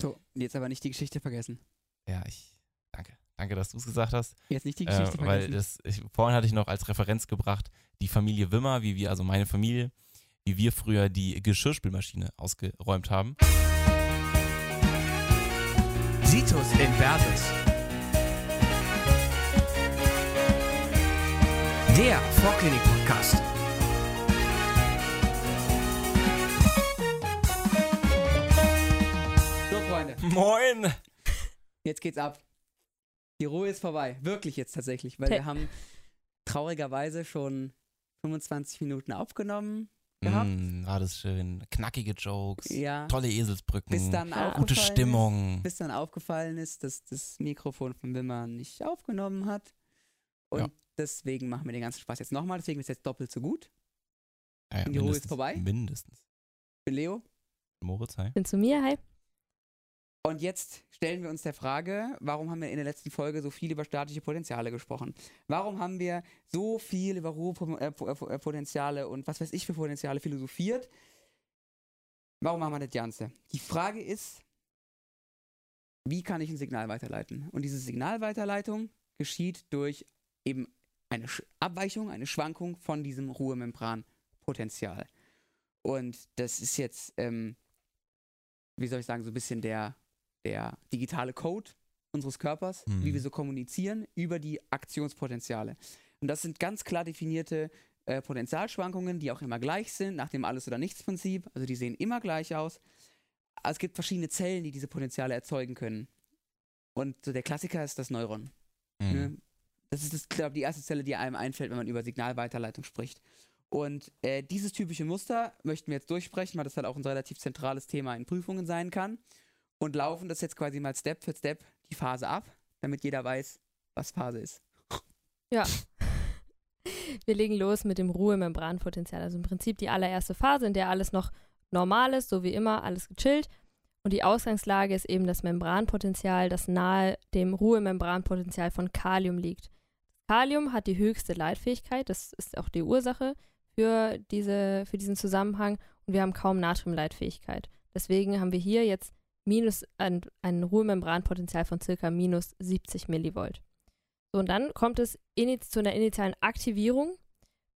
So, jetzt aber nicht die Geschichte vergessen. Ja, ich. Danke. Danke, dass du es gesagt hast. Jetzt nicht die Äh, Geschichte weil vergessen. das, ich, vorhin hatte ich noch als Referenz gebracht, die Familie Wimmer, wie wir, also meine Familie, wie wir früher die Geschirrspülmaschine ausgeräumt haben. Situs Inversus. Der Vorklinik-Podcast. Moin! jetzt geht's ab. Die Ruhe ist vorbei. Wirklich jetzt tatsächlich, weil wir haben traurigerweise schon 25 Minuten aufgenommen gehabt. Mm, war das schön. Knackige Jokes, Ja. tolle Eselsbrücken, Bis dann Ja. gute aufgefallen Stimmung. Ist, bis dann aufgefallen ist, dass das Mikrofon von Wimmer nicht aufgenommen hat. Und Ja. deswegen machen wir den ganzen Spaß jetzt nochmal. Deswegen ist jetzt doppelt so gut. Ja, ja, die Ruhe ist mindestens- vorbei? Mindestens. Für Leo. Moritz, hi. Bin zu mir, hi. Und jetzt stellen wir uns der Frage, warum haben wir in der letzten Folge so viel über staatliche Potenziale gesprochen? Warum haben wir so viel über Ruhepotenziale und was weiß ich für Potenziale philosophiert? Warum machen wir das Ganze? Die Frage ist, wie kann ich ein Signal weiterleiten? Und diese Signalweiterleitung geschieht durch eben eine Abweichung, eine Schwankung von diesem Ruhemembranpotenzial. Und das ist jetzt, ähm, wie soll ich sagen, so ein bisschen der, der digitale Code unseres Körpers, Mhm. wie wir so kommunizieren über die Aktionspotenziale. Und das sind ganz klar definierte äh, Potentialschwankungen, die auch immer gleich sind, nach dem Alles- oder Nichts-Prinzip. Also die sehen immer gleich aus. Aber es gibt verschiedene Zellen, die diese Potenziale erzeugen können. Und so der Klassiker ist das Neuron. Mhm. Ne? Das ist, das, glaube die erste Zelle, die einem einfällt, wenn man über Signalweiterleitung spricht. Und äh, dieses typische Muster möchten wir jetzt durchsprechen, weil das halt auch ein relativ zentrales Thema in Prüfungen sein kann. Und laufen das jetzt quasi mal Step für Step die Phase ab, damit jeder weiß, was Phase ist. Wir legen los mit dem Ruhemembranpotenzial. Also im Prinzip die allererste Phase, in der alles noch normal ist, so wie immer, alles gechillt. Und die Ausgangslage ist eben das Membranpotenzial, das nahe dem Ruhemembranpotenzial von Kalium liegt. Kalium hat die höchste Leitfähigkeit, das ist auch die Ursache für, diese, für diesen Zusammenhang. Und wir haben kaum Natriumleitfähigkeit. Deswegen haben wir hier jetzt minus ein, ein Ruhemembranpotenzial von circa minus 70 Millivolt. So, und dann kommt es init zu einer initialen Aktivierung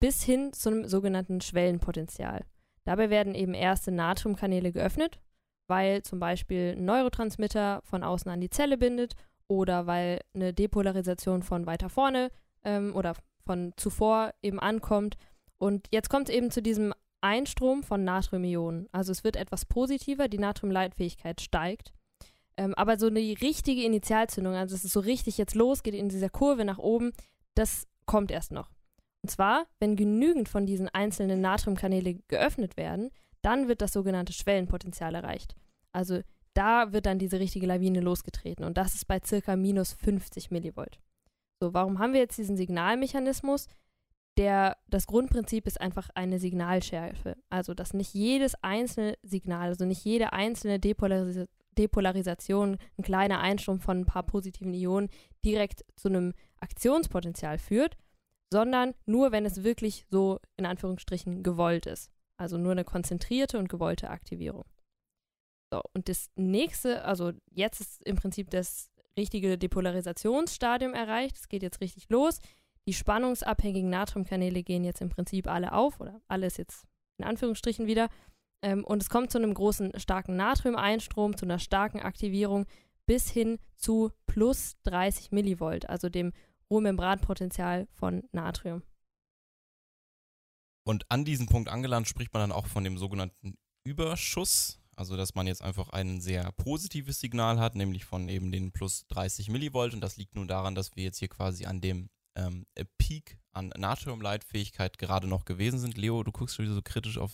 bis hin zu einem sogenannten Schwellenpotenzial. Dabei werden eben erste Natriumkanäle geöffnet, weil zum Beispiel ein Neurotransmitter von außen an die Zelle bindet oder weil eine Depolarisation von weiter vorne ähm, oder von zuvor eben ankommt. Und jetzt kommt es eben zu diesem Einstrom von Natriumionen. Also es wird etwas positiver, die Natriumleitfähigkeit steigt. Ähm, aber so eine richtige Initialzündung, also dass es so richtig jetzt losgeht in dieser Kurve nach oben, das kommt erst noch. Und zwar, wenn genügend von diesen einzelnen Natriumkanäle geöffnet werden, dann wird das sogenannte Schwellenpotenzial erreicht. Also da wird dann diese richtige Lawine losgetreten und das ist bei circa minus 50 Millivolt. So, warum haben wir jetzt diesen Signalmechanismus? Der, das Grundprinzip ist einfach eine Signalschärfe. Also, dass nicht jedes einzelne Signal, also nicht jede einzelne Depolaris Depolarisation, ein kleiner Einstrom von ein paar positiven Ionen direkt zu einem Aktionspotenzial führt, sondern nur, wenn es wirklich so in Anführungsstrichen gewollt ist. Also nur eine konzentrierte und gewollte Aktivierung. So, und das nächste, also jetzt ist im Prinzip das richtige Depolarisationsstadium erreicht. Es geht jetzt richtig los. Die spannungsabhängigen Natriumkanäle gehen jetzt im Prinzip alle auf oder alles jetzt in Anführungsstrichen wieder. Ähm, und es kommt zu einem großen, starken Natriumeinstrom, zu einer starken Aktivierung bis hin zu plus 30 Millivolt, also dem Ruhmembranpotenzial von Natrium. Und an diesem Punkt angelangt spricht man dann auch von dem sogenannten Überschuss. Also, dass man jetzt einfach ein sehr positives Signal hat, nämlich von eben den plus 30 Millivolt. Und das liegt nur daran, dass wir jetzt hier quasi an dem ähm, Peak an Natriumleitfähigkeit gerade noch gewesen sind. Leo, du guckst schon wieder so kritisch auf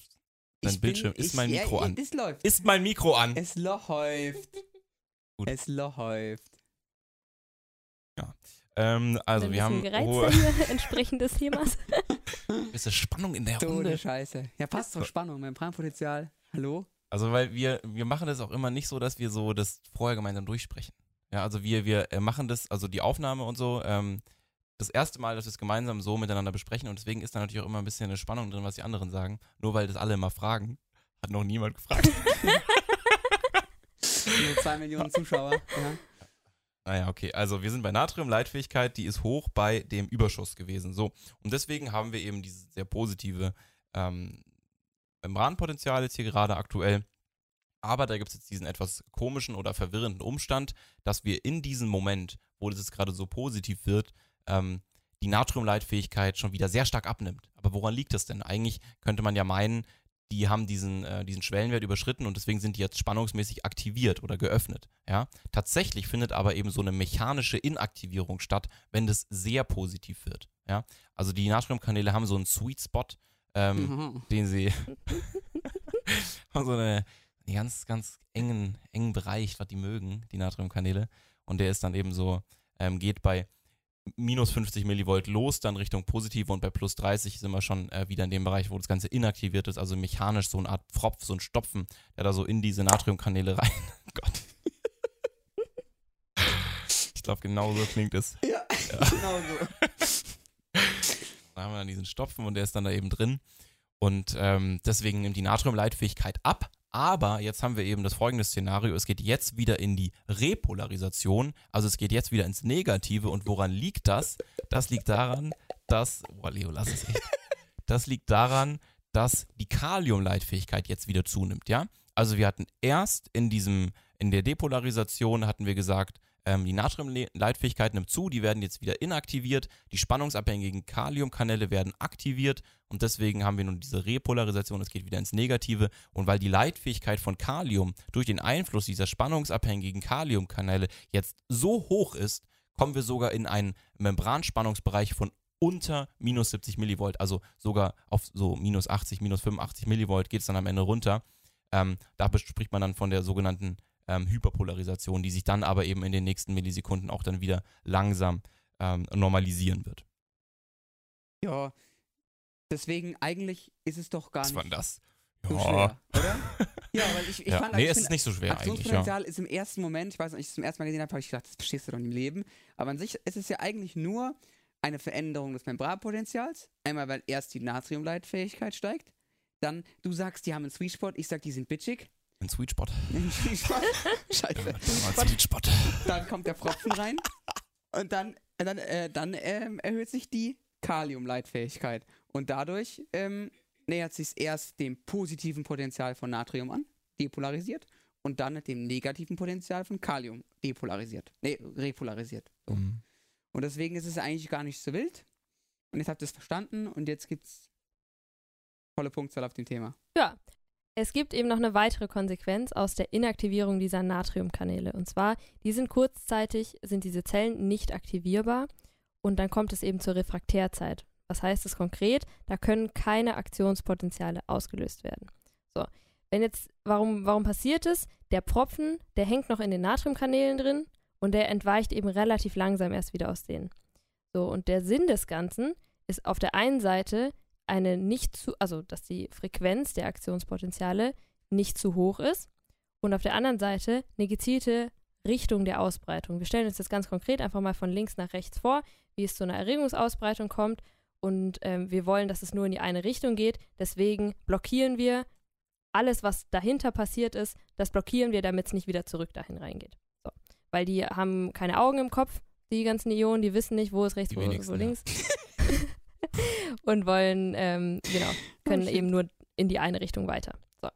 dein Ich Bildschirm. bin- ist ich- mein ja, Mikro ja, an? Das läuft. Ist mein Mikro an? Es läuft. Gut. Es läuft. Ähm, also, Ein wir haben hohe hier entsprechend des Themas. bisschen Spannung in der So Runde. Scheiße. Ja, passt doch Spannung. Membranpotenzial. Hallo? Also, weil wir, wir machen das auch immer nicht so, dass wir so das vorher gemeinsam durchsprechen. Ja, also wir, wir äh, machen das, also die Aufnahme und so, ähm, das erste Mal, dass wir es gemeinsam so miteinander besprechen und deswegen ist da natürlich auch immer ein bisschen eine Spannung drin, was die anderen sagen. Nur weil das alle immer fragen, hat noch niemand gefragt. So zwei Millionen Zuschauer. Ja. Naja, okay. Also wir sind bei Natriumleitfähigkeit, die ist hoch bei dem Überschuss gewesen. So. Und deswegen haben wir eben dieses sehr positive ähm, Membranpotenzial jetzt hier gerade aktuell. Aber da gibt es jetzt diesen etwas komischen oder verwirrenden Umstand, dass wir in diesem Moment, wo das jetzt gerade so positiv wird, ähm, die Natriumleitfähigkeit schon wieder sehr stark abnimmt. Aber woran liegt das denn? Eigentlich könnte man ja meinen, die haben diesen, äh, diesen Schwellenwert überschritten und deswegen sind die jetzt spannungsmäßig aktiviert oder geöffnet. Ja? Tatsächlich findet aber eben so eine mechanische Inaktivierung statt, wenn das sehr positiv wird. Ja? Also die Natriumkanäle haben so einen Sweet Spot, ähm, Mhm. den sie haben so eine, einen ganz, ganz engen, engen Bereich, was die mögen, die Natriumkanäle. Und der ist dann eben so, ähm, geht bei minus 50 Millivolt los, dann Richtung positive und bei plus 30 sind wir schon äh, wieder in dem Bereich, wo das Ganze inaktiviert ist, also mechanisch so eine Art Pfropf, so ein Stopfen, der da so in diese Natriumkanäle rein. Gott. Ich glaube, genau so klingt es. Ja, genau so. Da haben wir dann diesen Stopfen und der ist dann da eben drin. Und ähm, deswegen nimmt die Natriumleitfähigkeit ab. Aber jetzt haben wir eben das folgende Szenario. Es geht jetzt wieder in die Repolarisation. Also es geht jetzt wieder ins Negative. Und woran liegt das? Das liegt daran, dass. Boah, Leo, lass es echt. Das liegt daran, dass die Kaliumleitfähigkeit jetzt wieder zunimmt, ja? Also wir hatten erst in diesem, in der Depolarisation hatten wir gesagt, ähm, die Natriumleitfähigkeit nimmt zu, die werden jetzt wieder inaktiviert, die spannungsabhängigen Kaliumkanäle werden aktiviert. Und deswegen haben wir nun diese Repolarisation, es geht wieder ins Negative. Und weil die Leitfähigkeit von Kalium durch den Einfluss dieser spannungsabhängigen Kaliumkanäle jetzt so hoch ist, kommen wir sogar in einen Membranspannungsbereich von unter minus 70 Millivolt, also sogar auf so minus 80, minus 85 Millivolt geht es dann am Ende runter. Ähm, da spricht man dann von der sogenannten ähm, Hyperpolarisation, die sich dann aber eben in den nächsten Millisekunden auch dann wieder langsam ähm, normalisieren wird. Ja. Deswegen, eigentlich ist es doch gar Was war nicht denn das? so schwer, oder? Ja, weil ich, ich ja. fand, nee, ich es find, ist nicht so schwer eigentlich, ja. Aktionspotenzial ist im ersten Moment, ich weiß nicht, als ich es zum ersten Mal gesehen habe, habe ich gedacht, das verstehst du doch im Leben. Aber an sich ist es ja eigentlich nur eine Veränderung des Membranpotenzials. Einmal, weil erst die Natriumleitfähigkeit steigt. Dann, du sagst, die haben einen Sweet Spot, ich sag, die sind bitchig. Ein Sweet Spot. Einen Sweet Spot. Scheiße. Ein Sweet Spot. Dann kommt der Pfropfen rein. Und dann, dann, äh, dann ähm, erhöht sich die Kaliumleitfähigkeit. Und dadurch ähm, nähert sich erst dem positiven Potenzial von Natrium an, depolarisiert, und dann dem negativen Potenzial von Kalium depolarisiert. Nee, repolarisiert. Mhm. Und deswegen ist es eigentlich gar nicht so wild. Und jetzt habt ihr es verstanden und jetzt gibt's volle Punktzahl auf dem Thema. Ja, es gibt eben noch eine weitere Konsequenz aus der Inaktivierung dieser Natriumkanäle. Und zwar, die sind kurzzeitig, sind diese Zellen nicht aktivierbar und dann kommt es eben zur Refraktärzeit. Was heißt das konkret? Da können keine Aktionspotenziale ausgelöst werden. So, wenn jetzt, warum, warum passiert es? Der Pfropfen, der hängt noch in den Natriumkanälen drin und der entweicht eben relativ langsam erst wieder aus denen. So, und der Sinn des Ganzen ist auf der einen Seite eine nicht zu, also dass die Frequenz der Aktionspotenziale nicht zu hoch ist und auf der anderen Seite eine gezielte Richtung der Ausbreitung. Wir stellen uns das ganz konkret einfach mal von links nach rechts vor, wie es zu einer Erregungsausbreitung kommt und ähm, wir wollen, dass es nur in die eine Richtung geht. Deswegen blockieren wir alles, was dahinter passiert ist, das blockieren wir, damit es nicht wieder zurück dahin reingeht. So. Weil die haben keine Augen im Kopf, die ganzen Ionen, die wissen nicht, wo ist rechts, wo, wenigsten, wo ja. und wollen, ähm, genau, können shit. eben nur in die eine Richtung weiter. So.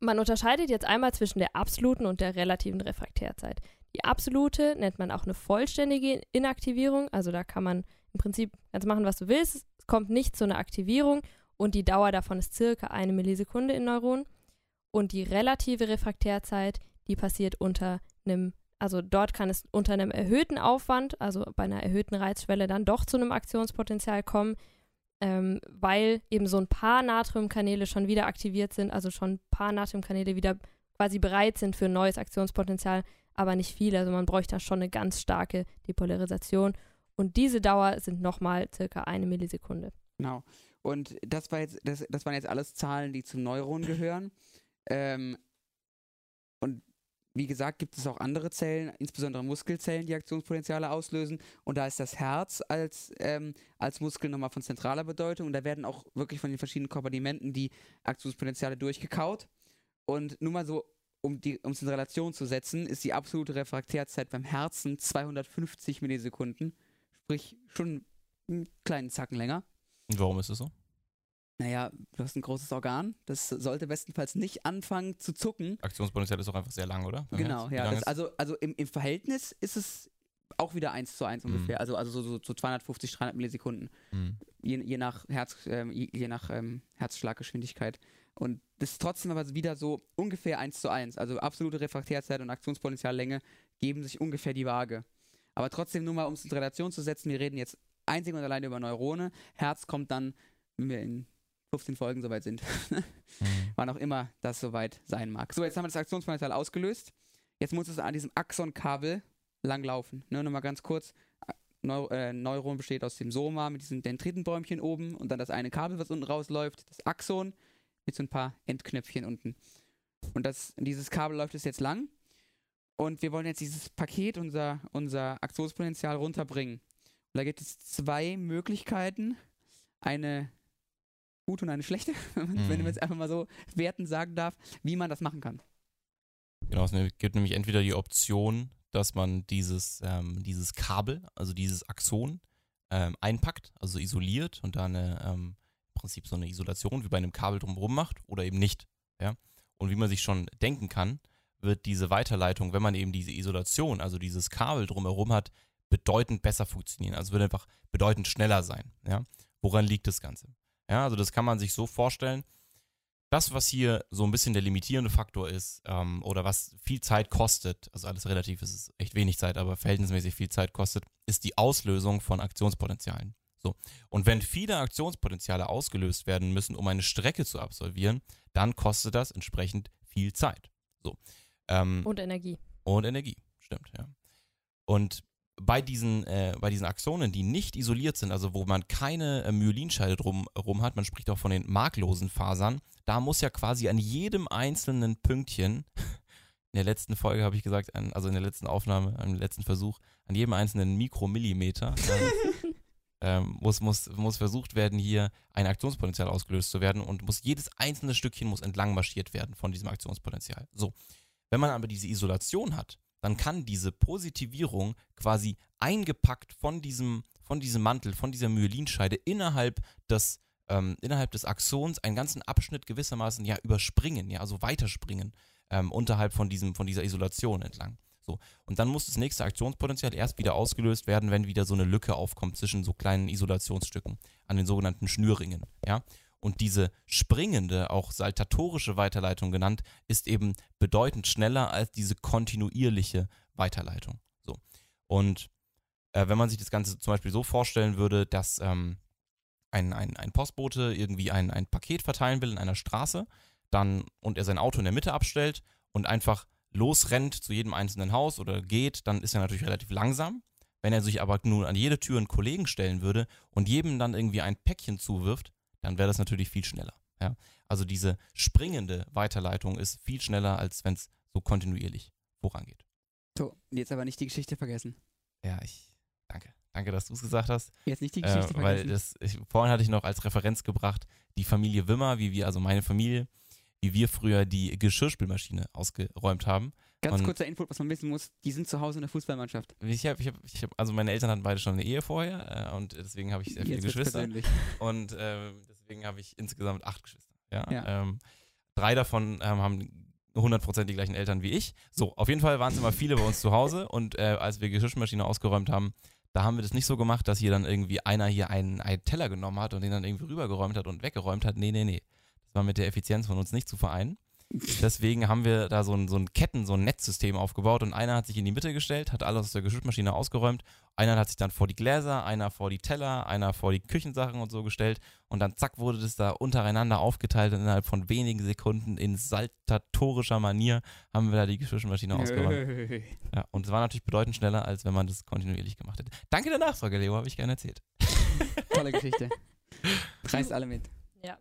Man unterscheidet jetzt einmal zwischen der absoluten und der relativen Refraktärzeit. Die absolute nennt man auch eine vollständige Inaktivierung, also da kann man im Prinzip ganz machen, was du willst. Es kommt nicht zu einer Aktivierung und die Dauer davon ist circa eine Millisekunde in Neuronen. Und die relative Refraktärzeit, die passiert unter einem, also dort kann es unter einem erhöhten Aufwand, also bei einer erhöhten Reizschwelle, dann doch zu einem Aktionspotenzial kommen, ähm, weil eben so ein paar Natriumkanäle schon wieder aktiviert sind, also schon ein paar Natriumkanäle wieder quasi bereit sind für ein neues Aktionspotenzial, aber nicht viele. Also man bräuchte da schon eine ganz starke Depolarisation. Und diese Dauer sind nochmal circa eine Millisekunde. Genau. Und das war jetzt, das, das waren jetzt alles Zahlen, die zum Neuron gehören. Ähm, wie gesagt, gibt es auch andere Zellen, insbesondere Muskelzellen, die Aktionspotenziale auslösen. Und da ist das Herz als, ähm, als Muskel nochmal von zentraler Bedeutung. Und da werden auch wirklich von den verschiedenen Kompartimenten die Aktionspotenziale durchgekaut. Und nur mal so, um es in Relation zu setzen, ist die absolute Refraktärzeit beim Herzen 250 Millisekunden. Sprich, schon einen kleinen Zacken länger. Und warum ist es so? Naja, du hast ein großes Organ. Das sollte bestenfalls nicht anfangen zu zucken. Aktionspotenzial ist auch einfach sehr lang, oder? Beim genau, ja. Das, also also im, im Verhältnis ist es auch wieder 1 zu 1 Mhm. ungefähr. Also, also so, so, so 250, 300 Millisekunden. Hm. je, je nach, Herz, ähm, je, je nach ähm, Herzschlaggeschwindigkeit. Und das ist trotzdem aber wieder so ungefähr 1 zu 1. Also absolute Refraktärzeit und Aktionspotenziallänge geben sich ungefähr die Waage. Aber trotzdem nur mal, um es in Relation zu setzen, wir reden jetzt einzig und allein über Neurone. Herz kommt dann, wenn wir in 15 Folgen soweit sind, Hm. wann auch immer das soweit sein mag. So, jetzt haben wir das Aktionspotenzial ausgelöst. Jetzt muss es an diesem Axonkabel langlaufen. Ne, Nochmal ganz kurz. Neu äh, Neuron besteht aus dem Soma mit diesem Dendritenbäumchen oben und dann das eine Kabel, was unten rausläuft, das Axon mit so ein paar Endknöpfchen unten. Und das, dieses Kabel läuft es jetzt lang. Und wir wollen jetzt dieses Paket, unser, unser Aktionspotenzial runterbringen. Und da gibt es zwei Möglichkeiten. Eine gute und eine schlechte, wenn man Mhm. jetzt einfach mal so werten sagen darf, wie man das machen kann. Genau, es gibt nämlich entweder die Option, dass man dieses, ähm, dieses Kabel, also dieses Axon, ähm, einpackt, also isoliert und da eine, ähm, im Prinzip so eine Isolation wie bei einem Kabel drumherum macht oder eben nicht. Ja? Und wie man sich schon denken kann, wird diese Weiterleitung, wenn man eben diese Isolation, also dieses Kabel drumherum hat, bedeutend besser funktionieren. Also wird einfach bedeutend schneller sein. Ja? Woran liegt das Ganze? Ja, also das kann man sich so vorstellen, das, was hier so ein bisschen der limitierende Faktor ist, ähm, oder was viel Zeit kostet, also alles relativ, es ist echt wenig Zeit, aber verhältnismäßig viel Zeit kostet, ist die Auslösung von Aktionspotenzialen. So. Und wenn viele Aktionspotenziale ausgelöst werden müssen, um eine Strecke zu absolvieren, dann kostet das entsprechend viel Zeit. So. Ähm, Und Energie. und Energie, stimmt, ja. Und bei diesen, äh, bei diesen Axonen, die nicht isoliert sind, also wo man keine äh, Myelinscheide drumherum hat, man spricht auch von den marklosen Fasern, da muss ja quasi an jedem einzelnen Pünktchen, in der letzten Folge habe ich gesagt, an, also in der letzten Aufnahme, im letzten Versuch, an jedem einzelnen Mikromillimeter ähm, ähm, muss, muss, muss versucht werden, hier ein Aktionspotenzial ausgelöst zu werden und muss jedes einzelne Stückchen muss entlang marschiert werden von diesem Aktionspotenzial. So. Wenn man aber diese Isolation hat, dann kann diese Positivierung quasi eingepackt von diesem, von diesem Mantel, von dieser Myelinscheide innerhalb des, ähm, innerhalb des Axons einen ganzen Abschnitt gewissermaßen ja überspringen, ja, also weiterspringen ähm, unterhalb von diesem, von dieser Isolation entlang. So. Und dann muss das nächste Aktionspotenzial erst wieder ausgelöst werden, wenn wieder so eine Lücke aufkommt zwischen so kleinen Isolationsstücken an den sogenannten Schnürringen, ja. Und diese springende, auch saltatorische Weiterleitung genannt, ist eben bedeutend schneller als diese kontinuierliche Weiterleitung. So. Und äh, wenn man sich das Ganze zum Beispiel so vorstellen würde, dass ähm, ein, ein, ein Postbote irgendwie ein, ein Paket verteilen will in einer Straße, dann und er sein Auto in der Mitte abstellt und einfach losrennt zu jedem einzelnen Haus oder geht, dann ist er natürlich relativ langsam. Wenn er sich aber nun an jede Tür einen Kollegen stellen würde und jedem dann irgendwie ein Päckchen zuwirft, dann wäre das natürlich viel schneller. Ja? Also diese springende Weiterleitung ist viel schneller, als wenn es so kontinuierlich vorangeht. So, jetzt aber nicht die Geschichte vergessen. Ja, ich danke. Danke, dass du es gesagt hast. Jetzt nicht die Äh, Geschichte weil vergessen. das, ich, vorhin hatte ich noch als Referenz gebracht, die Familie Wimmer, wie wir, also meine Familie, wie wir früher die Geschirrspülmaschine ausgeräumt haben. Ganz und- kurzer Input, was man wissen muss, die sind zu Hause in der Fußballmannschaft. Ich habe, ich hab, ich hab, also meine Eltern hatten beide schon eine Ehe vorher äh, und deswegen habe ich sehr viele Jetzt Geschwister. persönlich. Und ähm, deswegen habe ich insgesamt acht Geschwister. Ja. Ja. Ähm, drei davon ähm, haben 100% die gleichen Eltern wie ich. So, auf jeden Fall waren es immer viele bei uns zu Hause und äh, als wir Geschirrmaschine ausgeräumt haben, da haben wir das nicht so gemacht, dass hier dann irgendwie einer hier einen, einen Teller genommen hat und den dann irgendwie rübergeräumt hat und weggeräumt hat. Nee, nee, nee. Das war mit der Effizienz von uns nicht zu vereinen. Deswegen haben wir da so ein, so ein Ketten, so ein Netzsystem aufgebaut und einer hat sich in die Mitte gestellt, hat alles aus der Geschirrmaschine ausgeräumt. Einer hat sich dann vor die Gläser, einer vor die Teller, einer vor die Küchensachen und so gestellt und dann zack wurde das da untereinander aufgeteilt und innerhalb von wenigen Sekunden in saltatorischer Manier haben wir da die Geschirrmaschine ausgeräumt. Ja, und es war natürlich bedeutend schneller, als wenn man das kontinuierlich gemacht hätte. Danke der Nachfrage, Leo, habe ich gerne erzählt. Tolle Geschichte. Reißt alle mit. Ja.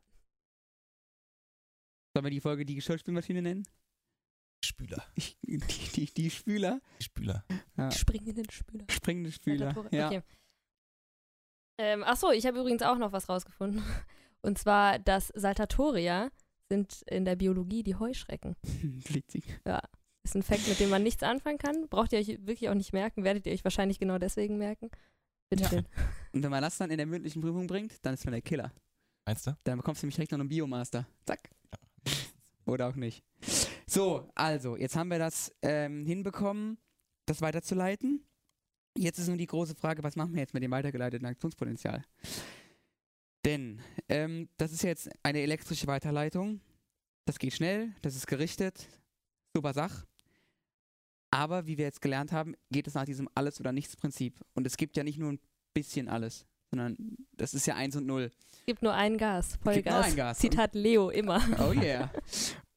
Sollen wir die Folge die Geschirrspülmaschine nennen? Spüler. Ich, die, die, die Spüler. Spüler. Ja. Springenden Spüler. Springende Spüler. Ja. Okay. Ähm, ach so, ich habe übrigens auch noch was rausgefunden. Und zwar, dass Saltatoria sind in der Biologie die Heuschrecken. Witzig. Ist ein Fakt, mit dem man nichts anfangen kann. Braucht ihr euch wirklich auch nicht merken. Werdet ihr euch wahrscheinlich genau deswegen merken. Bitte Ja. schön. Und wenn man das dann in der mündlichen Prüfung bringt, dann ist man der Killer. Meinst du? Dann bekommst du nämlich direkt noch einen Biomaster. Zack. Oder auch nicht. So, also, jetzt haben wir das ähm, hinbekommen, das weiterzuleiten. Jetzt ist nun die große Frage, was machen wir jetzt mit dem weitergeleiteten Aktionspotenzial? Denn ähm, das ist jetzt eine elektrische Weiterleitung. Das geht schnell, das ist gerichtet. Super Sach. Aber wie wir jetzt gelernt haben, geht es nach diesem Alles- oder Nichts-Prinzip. Und es gibt ja nicht nur ein bisschen alles, sondern das ist ja eins und null. Es gibt nur ein Gas, gibt nur Vollgas. ein Gas. Zitat Leo immer. Oh yeah.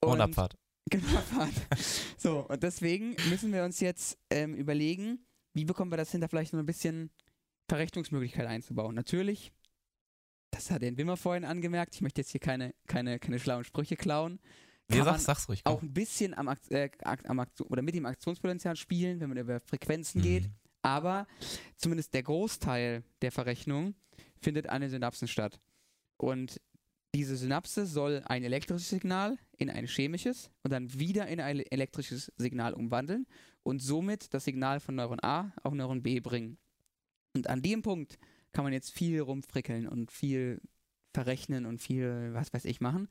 Und, Abfahrt. Genau, Abfahrt. So, und deswegen müssen wir uns jetzt ähm, überlegen, wie bekommen wir das hin, da vielleicht noch ein bisschen Verrechnungsmöglichkeit einzubauen. Natürlich, das hat den Wimmer vorhin angemerkt, ich möchte jetzt hier keine, keine, keine schlauen Sprüche klauen. Nee, Kann sag, man sag's ruhig. komm. auch ein bisschen am, äh, am oder mit dem Aktionspotenzial spielen, wenn man über Frequenzen geht. Mhm. Aber zumindest der Großteil der Verrechnung findet an den Synapsen statt. Und diese Synapse soll ein elektrisches Signal in ein chemisches und dann wieder in ein elektrisches Signal umwandeln und somit das Signal von Neuron A auf Neuron B bringen. Und an dem Punkt kann man jetzt viel rumfrickeln und viel verrechnen und viel, was weiß ich, machen.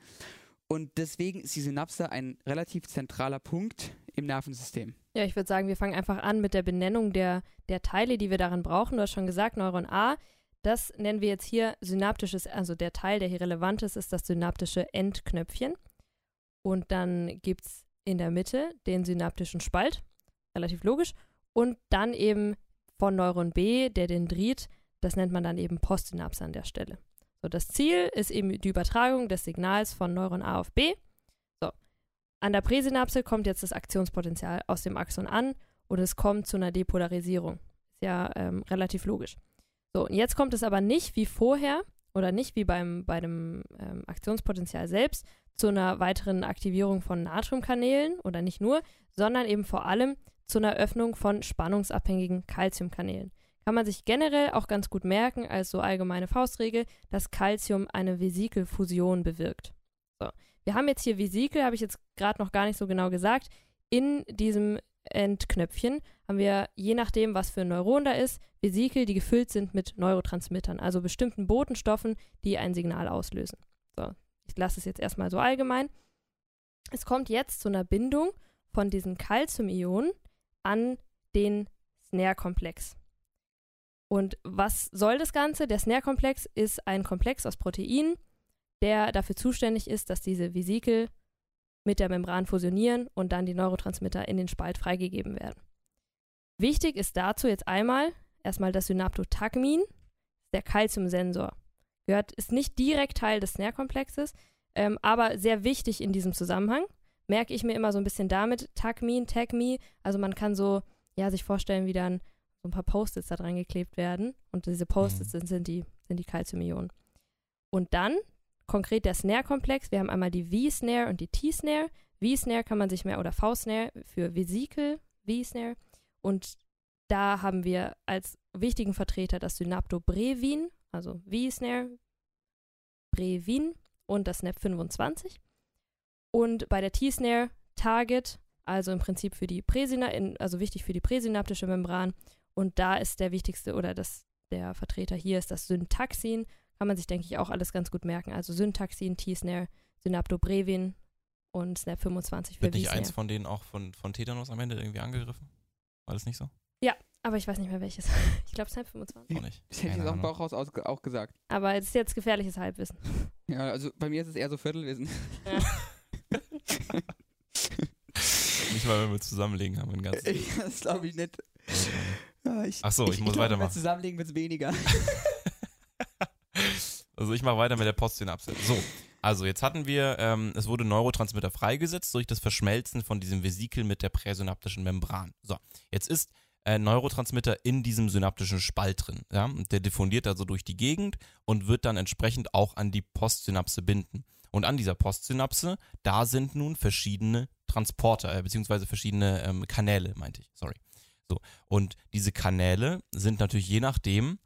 Und deswegen ist die Synapse ein relativ zentraler Punkt im Nervensystem. Ja, ich würde sagen, wir fangen einfach an mit der Benennung der, der Teile, die wir darin brauchen. Du hast schon gesagt, Neuron A, das nennen wir jetzt hier synaptisches, also der Teil, der hier relevant ist, ist das synaptische Endknöpfchen. Und dann gibt es in der Mitte den synaptischen Spalt, relativ logisch. Und dann eben von Neuron B, der Dendrit, das nennt man dann eben Postsynapse an der Stelle. So, das Ziel ist eben die Übertragung des Signals von Neuron A auf B. So, an der Präsynapse kommt jetzt das Aktionspotenzial aus dem Axon an und es kommt zu einer Depolarisierung. Ist ja ähm, relativ logisch. So, und jetzt kommt es aber nicht wie vorher oder nicht wie beim, bei dem ähm, Aktionspotenzial selbst zu einer weiteren Aktivierung von Natriumkanälen oder nicht nur, sondern eben vor allem zu einer Öffnung von spannungsabhängigen Calciumkanälen. Kann man sich generell auch ganz gut merken als so allgemeine Faustregel, dass Calcium eine Vesikelfusion bewirkt. So. Wir haben jetzt hier Vesikel, habe ich jetzt gerade noch gar nicht so genau gesagt. In diesem Endknöpfchen haben wir, je nachdem, was für ein Neuron da ist, Vesikel, die gefüllt sind mit Neurotransmittern, also bestimmten Botenstoffen, die ein Signal auslösen. So, ich lasse es jetzt erstmal so allgemein. Es kommt jetzt zu einer Bindung von diesen Calcium-Ionen an den Snare-Komplex. Und was soll das Ganze? Der Snare-Komplex ist ein Komplex aus Proteinen, der dafür zuständig ist, dass diese Vesikel mit der Membran fusionieren und dann die Neurotransmitter in den Spalt freigegeben werden. Wichtig ist dazu jetzt einmal erstmal das Synaptotagmin, der Calciumsensor. Gehört, ist nicht direkt Teil des Snare-Komplexes, ähm, aber sehr wichtig in diesem Zusammenhang. Merke ich mir immer so ein bisschen damit, Tagmin, Tagme, also man kann so, ja, sich vorstellen, wie dann so ein paar Post-its da dran geklebt werden und diese Post-its sind, sind die, sind die Calcium-Ionen. Und dann konkret der Snare-Komplex. Wir haben einmal die V-Snare und die T-Snare. V-Snare kann man sich mehr, oder V-Snare für Vesikel, V-Snare. Und da haben wir als wichtigen Vertreter das Synaptobrevin, also V-Snare, Brevin und das SNAP25. Und bei der T-Snare Target, also im Prinzip für die Präsina, also wichtig für die präsynaptische Membran. Und da ist der wichtigste oder das, der Vertreter hier ist das Syntaxin, kann man sich, denke ich, auch alles ganz gut merken. Also Syntaxin, T-Snare, Synaptobrevin und Snap25 für Wird nicht eins von denen auch von, von Tetanus am Ende irgendwie angegriffen? War das nicht so? Aber ich weiß nicht mehr welches. Ich glaube Snap25. Auch nicht. Hätte ich Keine jetzt auch im Ahnung. Bauch raus aus, auch gesagt. Aber es ist jetzt gefährliches Halbwissen. Ja, also bei mir ist es eher so Viertelwissen. Nicht mal, wenn wir zusammenlegen haben. Ein ganzes Ich- das glaube ich nicht. Ja, ich, Ach so, ich muss glaub, Wenn wir weitermachen. zusammenlegen wird es weniger. Also ich mache weiter mit der Postsynapse. So, also jetzt hatten wir, ähm, es wurde Neurotransmitter freigesetzt durch das Verschmelzen von diesem Vesikel mit der präsynaptischen Membran. So, jetzt ist äh, Neurotransmitter in diesem synaptischen Spalt drin. Ja? Und der diffundiert also durch die Gegend und wird dann entsprechend auch an die Postsynapse binden. Und an dieser Postsynapse, da sind nun verschiedene Transporter, äh, beziehungsweise verschiedene ähm, Kanäle, meinte ich, sorry. So, und diese Kanäle sind natürlich je nachdem,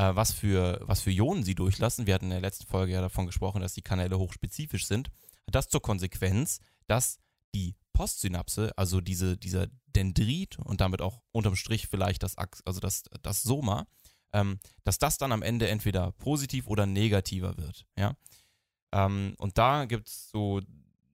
äh, was, für, was für Ionen sie durchlassen. Wir hatten in der letzten Folge ja davon gesprochen, dass die Kanäle hochspezifisch sind. hat das zur Konsequenz, dass die Postsynapse, also diese, dieser Dendrit und damit auch unterm Strich vielleicht das, also das, das Soma, ähm, dass das dann am Ende entweder positiv oder negativer wird. Ja? Ähm, und da gibt es so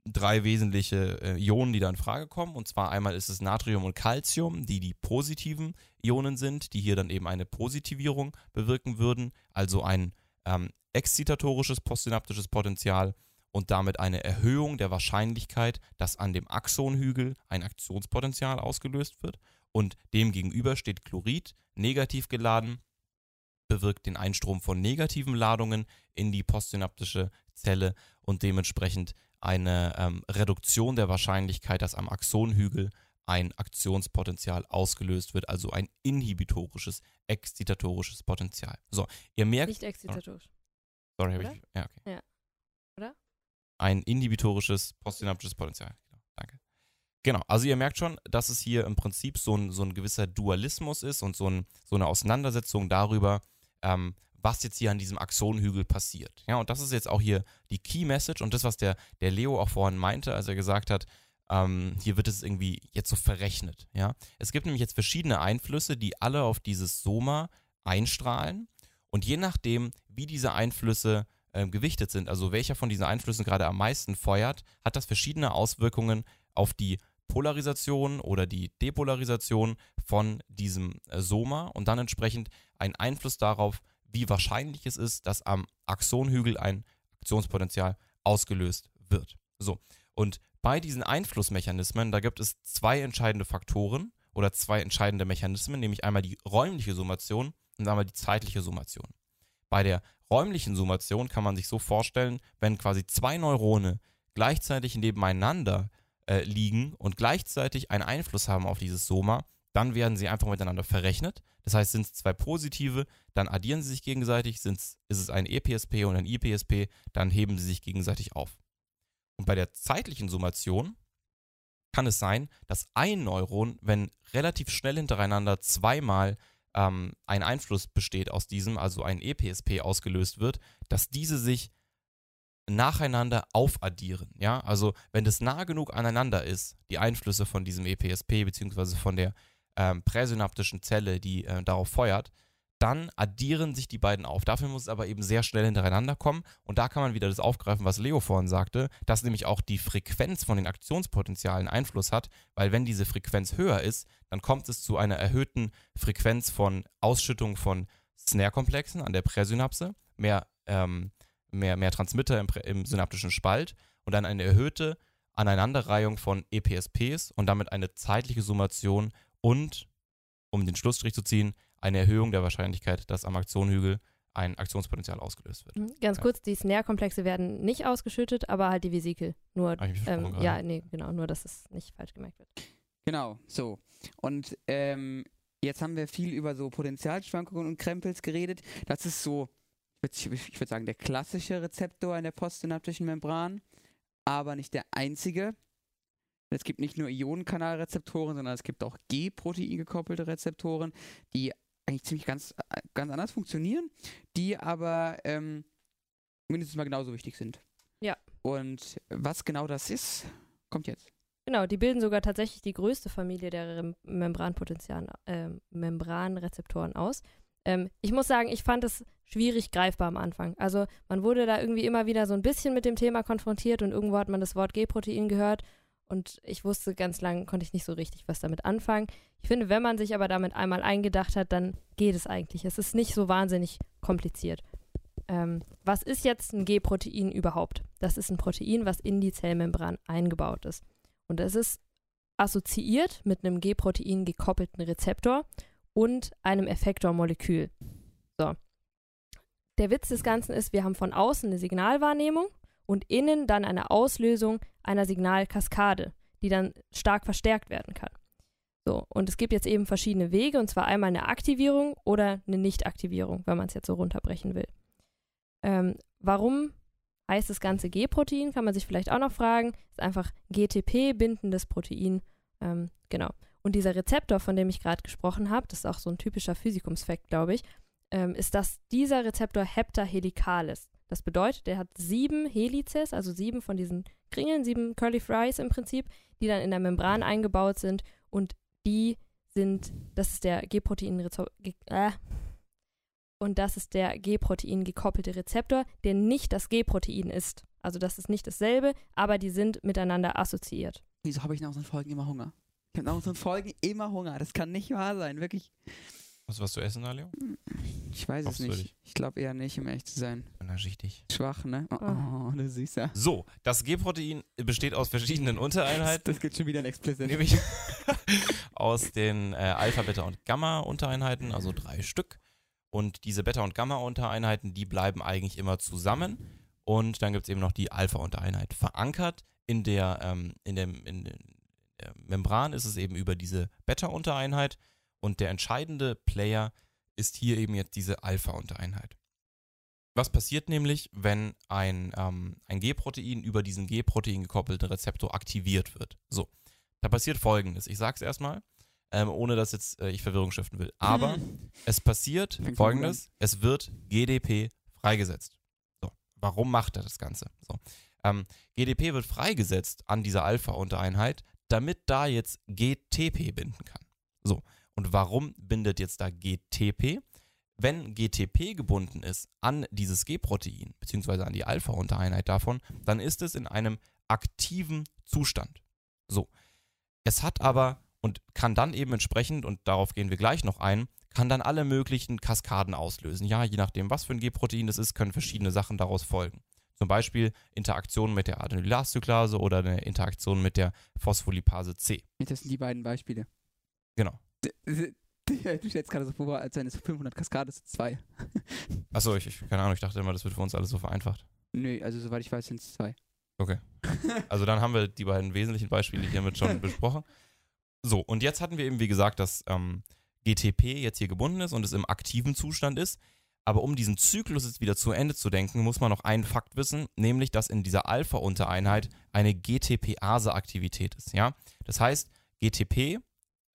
drei wesentliche äh, Ionen, die da in Frage kommen. Und zwar einmal ist es Natrium und Calcium, die die positiven Ionen sind, die hier dann eben eine Positivierung bewirken würden, also ein ähm, exzitatorisches postsynaptisches Potenzial und damit eine Erhöhung der Wahrscheinlichkeit, dass an dem Axonhügel ein Aktionspotenzial ausgelöst wird. Und demgegenüber steht Chlorid, negativ geladen, bewirkt den Einstrom von negativen Ladungen in die postsynaptische Zelle und dementsprechend eine ähm, Reduktion der Wahrscheinlichkeit, dass am Axonhügel ein Aktionspotenzial ausgelöst wird, also ein inhibitorisches, exzitatorisches Potenzial. So, ihr merkt. Nicht exzitatorisch. Sorry, habe ich. Ja, okay. Ja. Oder? Ein inhibitorisches, postsynaptisches Potenzial. Genau, danke. Genau, also ihr merkt schon, dass es hier im Prinzip so ein, so ein gewisser Dualismus ist und so, ein, so eine Auseinandersetzung darüber, ähm, was jetzt hier an diesem Axonhügel passiert. Ja, und das ist jetzt auch hier die Key Message und das, was der, der Leo auch vorhin meinte, als er gesagt hat, ähm, hier wird es irgendwie jetzt so verrechnet. Ja, es gibt nämlich jetzt verschiedene Einflüsse, die alle auf dieses Soma einstrahlen und je nachdem, wie diese Einflüsse äh, gewichtet sind, also welcher von diesen Einflüssen gerade am meisten feuert, hat das verschiedene Auswirkungen auf die Polarisation oder die Depolarisation von diesem äh, Soma und dann entsprechend einen Einfluss darauf, wie wahrscheinlich es ist, dass am Axonhügel ein Aktionspotenzial ausgelöst wird. So, und bei diesen Einflussmechanismen, da gibt es zwei entscheidende Faktoren oder zwei entscheidende Mechanismen, nämlich einmal die räumliche Summation und einmal die zeitliche Summation. Bei der räumlichen Summation kann man sich so vorstellen, wenn quasi zwei Neurone gleichzeitig nebeneinander äh, liegen und gleichzeitig einen Einfluss haben auf dieses Soma, dann werden sie einfach miteinander verrechnet. Das heißt, sind es zwei positive, dann addieren sie sich gegenseitig, sind's, ist es ein EPSP und ein IPSP, dann heben sie sich gegenseitig auf. Und bei der zeitlichen Summation kann es sein, dass ein Neuron, wenn relativ schnell hintereinander zweimal ähm, ein Einfluss besteht aus diesem, also ein EPSP ausgelöst wird, dass diese sich nacheinander aufaddieren. Ja, also wenn das nah genug aneinander ist, die Einflüsse von diesem EPSP beziehungsweise von der ähm, präsynaptischen Zelle, die äh, darauf feuert, dann addieren sich die beiden auf. Dafür muss es aber eben sehr schnell hintereinander kommen. Und da kann man wieder das aufgreifen, was Leo vorhin sagte, dass nämlich auch die Frequenz von den Aktionspotenzialen Einfluss hat, weil wenn diese Frequenz höher ist, dann kommt es zu einer erhöhten Frequenz von Ausschüttung von Snare-Komplexen an der Präsynapse, mehr, ähm, mehr, mehr Transmitter im, im synaptischen Spalt und dann eine erhöhte Aneinanderreihung von EPSPs und damit eine zeitliche Summation und, um den Schlussstrich zu ziehen, eine Erhöhung der Wahrscheinlichkeit, dass am Aktionhügel ein Aktionspotenzial ausgelöst wird. Mhm. Ganz Ja. kurz, die Snare-Komplexe werden nicht ausgeschüttet, aber halt die Vesikel. Nur, ähm, ja, nee, genau, nur, dass es nicht falsch gemerkt wird. Genau, so. Und ähm, jetzt haben wir viel über so Potentialschwankungen und Krempels geredet. Das ist so, ich würde würd sagen, der klassische Rezeptor in der postsynaptischen Membran, aber nicht der einzige. Es gibt nicht nur Ionenkanalrezeptoren, sondern es gibt auch G-Protein gekoppelte Rezeptoren, die eigentlich ziemlich ganz, äh, ganz anders funktionieren, die aber ähm, mindestens mal genauso wichtig sind. Ja. Und was genau das ist, kommt jetzt. Genau, die bilden sogar tatsächlich die größte Familie der Rem Membranpotenzialen, äh, Membranrezeptoren aus. Ähm, ich muss sagen, ich fand es schwierig greifbar am Anfang. Also man wurde da irgendwie immer wieder so ein bisschen mit dem Thema konfrontiert und irgendwo hat man das Wort G-Protein gehört und ich wusste ganz lang, konnte ich nicht so richtig was damit anfangen. Ich finde, wenn man sich aber damit einmal eingedacht hat, dann geht es eigentlich. Es ist nicht so wahnsinnig kompliziert. Ähm, was ist jetzt ein G-Protein überhaupt? Das ist ein Protein, was in die Zellmembran eingebaut ist. Und es ist assoziiert mit einem G-Protein gekoppelten Rezeptor und einem Effektormolekül. So. Der Witz des Ganzen ist, wir haben von außen eine Signalwahrnehmung und innen dann eine Auslösung einer Signalkaskade, die dann stark verstärkt werden kann. So, und es gibt jetzt eben verschiedene Wege, und zwar einmal eine Aktivierung oder eine Nichtaktivierung, wenn man es jetzt so runterbrechen will. Ähm, warum heißt das ganze G-Protein, kann man sich vielleicht auch noch fragen. Ist einfach GTP-bindendes Protein. Ähm, genau. Und dieser Rezeptor, von dem ich gerade gesprochen habe, das ist auch so ein typischer Physikumsfakt, glaube ich, ähm, ist, dass dieser Rezeptor heptahedikal ist. Das bedeutet, der hat sieben Helices, also sieben von diesen Kringeln, sieben Curly Fries im Prinzip, die dann in der Membran eingebaut sind und die sind, das ist der G-Protein äh, und das ist der G-Protein gekoppelte Rezeptor, der nicht das G-Protein ist. Also das ist nicht dasselbe, aber die sind miteinander assoziiert. Wieso habe ich nach unseren Folgen immer Hunger? Ich habe nach unseren Folgen immer Hunger. Das kann nicht wahr sein, wirklich. Was was zu essen, Alio? Ich weiß Hoffst es du nicht. Ich glaube eher nicht, um ehrlich zu sein. Unerschichtig. Schwach, ne? Oh, Ah. oh du Süßer. So, das G-Protein besteht aus verschiedenen Untereinheiten. Das gibt schon wieder ein Explicit. nämlich aus den äh, Alpha, Beta und Gamma-Untereinheiten, also drei Stück. Und diese Beta- und Gamma-Untereinheiten, die bleiben eigentlich immer zusammen. Und dann gibt es eben noch die Alpha-Untereinheit. Verankert in der, ähm, in, dem, in der Membran ist es eben über diese Beta-Untereinheit. Und der entscheidende Player ist hier eben jetzt diese Alpha-Untereinheit. Was passiert nämlich, wenn ein, ähm, ein G-Protein über diesen G-Protein gekoppelten Rezeptor aktiviert wird? So, da passiert folgendes. Ich sag's erstmal, ähm, ohne dass jetzt äh, ich Verwirrung stiften will. Aber es passiert folgendes: Es wird GDP freigesetzt. So, warum macht er das Ganze? So, ähm, GDP wird freigesetzt an dieser Alpha-Untereinheit, damit da jetzt GTP binden kann. So, und warum bindet jetzt da GTP? Wenn GTP gebunden ist an dieses G-Protein, beziehungsweise an die Alpha-Untereinheit davon, dann ist es in einem aktiven Zustand. So. Es hat aber und kann dann eben entsprechend, und darauf gehen wir gleich noch ein, kann dann alle möglichen Kaskaden auslösen. Ja, je nachdem, was für ein G-Protein das ist, können verschiedene Sachen daraus folgen. Zum Beispiel Interaktion mit der Adenylazcyclase oder eine Interaktion mit der Phospholipase C. Das sind die beiden Beispiele. Genau. Du stellst gerade so vor, als wenn es 500 Kaskade ist, zwei. Achso, ich, ich, keine Ahnung, ich dachte immer, das wird für uns alles so vereinfacht. Nö, also soweit ich weiß, sind es zwei. Okay. Also dann haben wir die beiden wesentlichen Beispiele hiermit schon besprochen. So, und jetzt hatten wir eben, wie gesagt, dass ähm, GTP jetzt hier gebunden ist und es im aktiven Zustand ist. Aber um diesen Zyklus jetzt wieder zu Ende zu denken, muss man noch einen Fakt wissen, nämlich, dass in dieser Alpha-Untereinheit eine GTPase-Aktivität ist. Ja? Das heißt, GTP,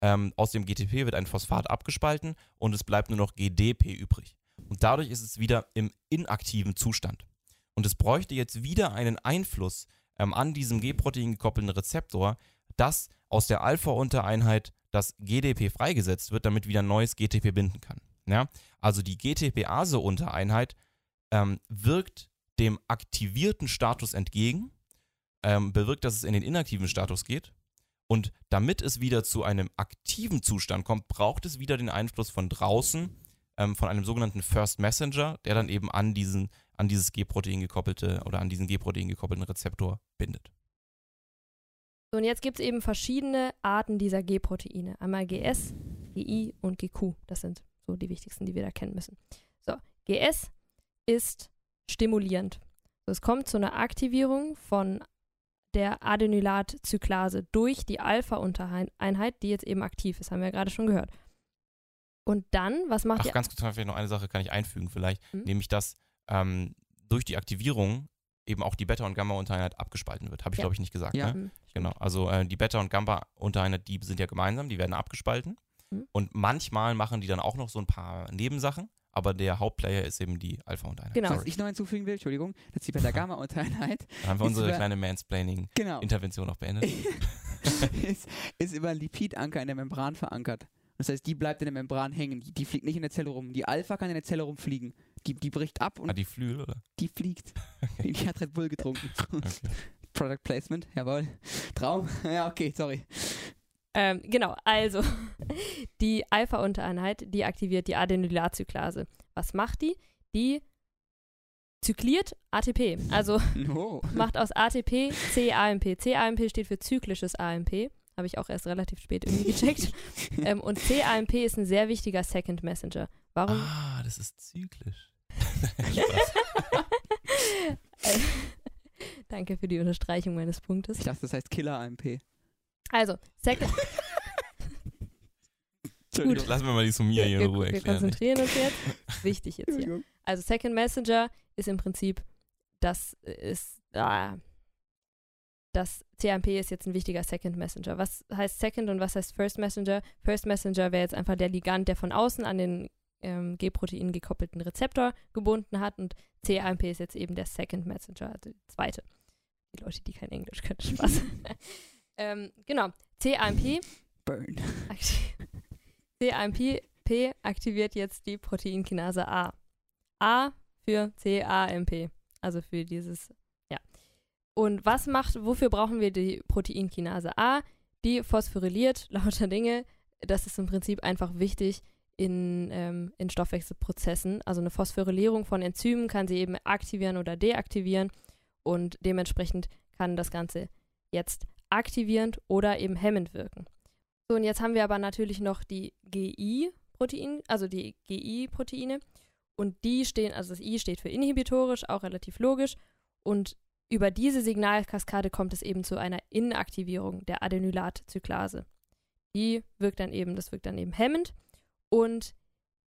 ähm, aus dem GTP wird ein Phosphat abgespalten und es bleibt nur noch GDP übrig. Und dadurch ist es wieder im inaktiven Zustand. Und es bräuchte jetzt wieder einen Einfluss ähm, an diesem G-Protein gekoppelten Rezeptor, dass aus der Alpha-Untereinheit das GDP freigesetzt wird, damit wieder neues GTP binden kann. Ja? Also die GTPase-Untereinheit ähm, wirkt dem aktivierten Status entgegen, ähm, bewirkt, dass es in den inaktiven Status geht. Und damit es wieder zu einem aktiven Zustand kommt, braucht es wieder den Einfluss von draußen, ähm, von einem sogenannten First Messenger, der dann eben an diesen, an dieses G-Protein gekoppelte oder an diesen G-Protein gekoppelten Rezeptor bindet. So, und jetzt gibt es eben verschiedene Arten dieser G-Proteine. Einmal GS, GI und GQ. Das sind so die wichtigsten, die wir da kennen müssen. So, GS ist stimulierend. Es kommt zu einer Aktivierung von der Adenylatcyclase durch die Alpha-Untereinheit, die jetzt eben aktiv ist, haben wir ja gerade schon gehört. Und dann, was macht Ach, die ganz kurz vielleicht noch eine Sache kann ich einfügen vielleicht, Mhm. nämlich dass ähm, durch die Aktivierung eben auch die Beta- und Gamma-Untereinheit abgespalten wird. Habe ich, Ja. glaube ich, nicht gesagt. Ja. Ne? Hm, Genau. Also äh, die Beta- und Gamma-Untereinheit, die sind ja gemeinsam, die werden abgespalten. Mhm. Und manchmal machen die dann auch noch so ein paar Nebensachen, aber der Hauptplayer ist eben die Alpha-Untereinheit. Genau. Was Sorry. ich noch hinzufügen will, Entschuldigung, dass die Beta-Gamma-Untereinheit Dann haben wir ist unsere über- kleine Mansplaining-Intervention genau, auch beendet. ist, ist über einen Lipidanker in der Membran verankert. Das heißt, die bleibt in der Membran hängen. Die, die fliegt nicht in der Zelle rum. Die Alpha kann in der Zelle rumfliegen. Die, die bricht ab und Ah, die Flügel, oder? die fliegt. Die, die hat Red Bull getrunken. Okay. Product Placement, jawohl. Traum. Ja, okay, sorry. Ähm, genau, also die Alpha-Untereinheit, die aktiviert die Adenylatcyclase. Was macht die? Die zykliert ATP. Also Oh. macht aus ATP CAMP. CAMP steht für zyklisches AMP. Habe ich auch erst relativ spät irgendwie gecheckt. ähm, und CAMP ist ein sehr wichtiger Second Messenger. Warum? Ah, das ist zyklisch. Spaß. Äh, Danke für die Unterstreichung meines Punktes. Ich dachte, das heißt Killer AMP. Also, Second. Entschuldigung. Lassen wir mal die Sumia hier in wir, Ruhe wir erklären. konzentrieren uns jetzt. Wichtig jetzt hier. Also Second Messenger ist im Prinzip, das ist, ah, das CMP ist jetzt ein wichtiger Second Messenger. Was heißt Second und was heißt First Messenger? First Messenger wäre jetzt einfach der Ligand, der von außen an den ähm, G-Protein gekoppelten Rezeptor gebunden hat und CAMP ist jetzt eben der Second Messenger, also der zweite. Die Leute, die kein Englisch können, Spaß. ähm, genau, CAMP, Burn. CAMP aktiviert jetzt die Proteinkinase A. A für CAMP, also für dieses, ja. Und was macht, wofür brauchen wir die Proteinkinase A? Die phosphoryliert lauter Dinge. Das ist im Prinzip einfach wichtig in, ähm, in Stoffwechselprozessen. Also eine Phosphorylierung von Enzymen kann sie eben aktivieren oder deaktivieren und dementsprechend kann das Ganze jetzt aktivierend oder eben hemmend wirken. So, und jetzt haben wir aber natürlich noch die GI-Protein, also die GI-Proteine. Und die stehen, also das I steht für inhibitorisch, auch relativ logisch. Und über diese Signalkaskade kommt es eben zu einer Inaktivierung der Adenylatzyklase. Die wirkt dann eben, das wirkt dann eben hemmend. Und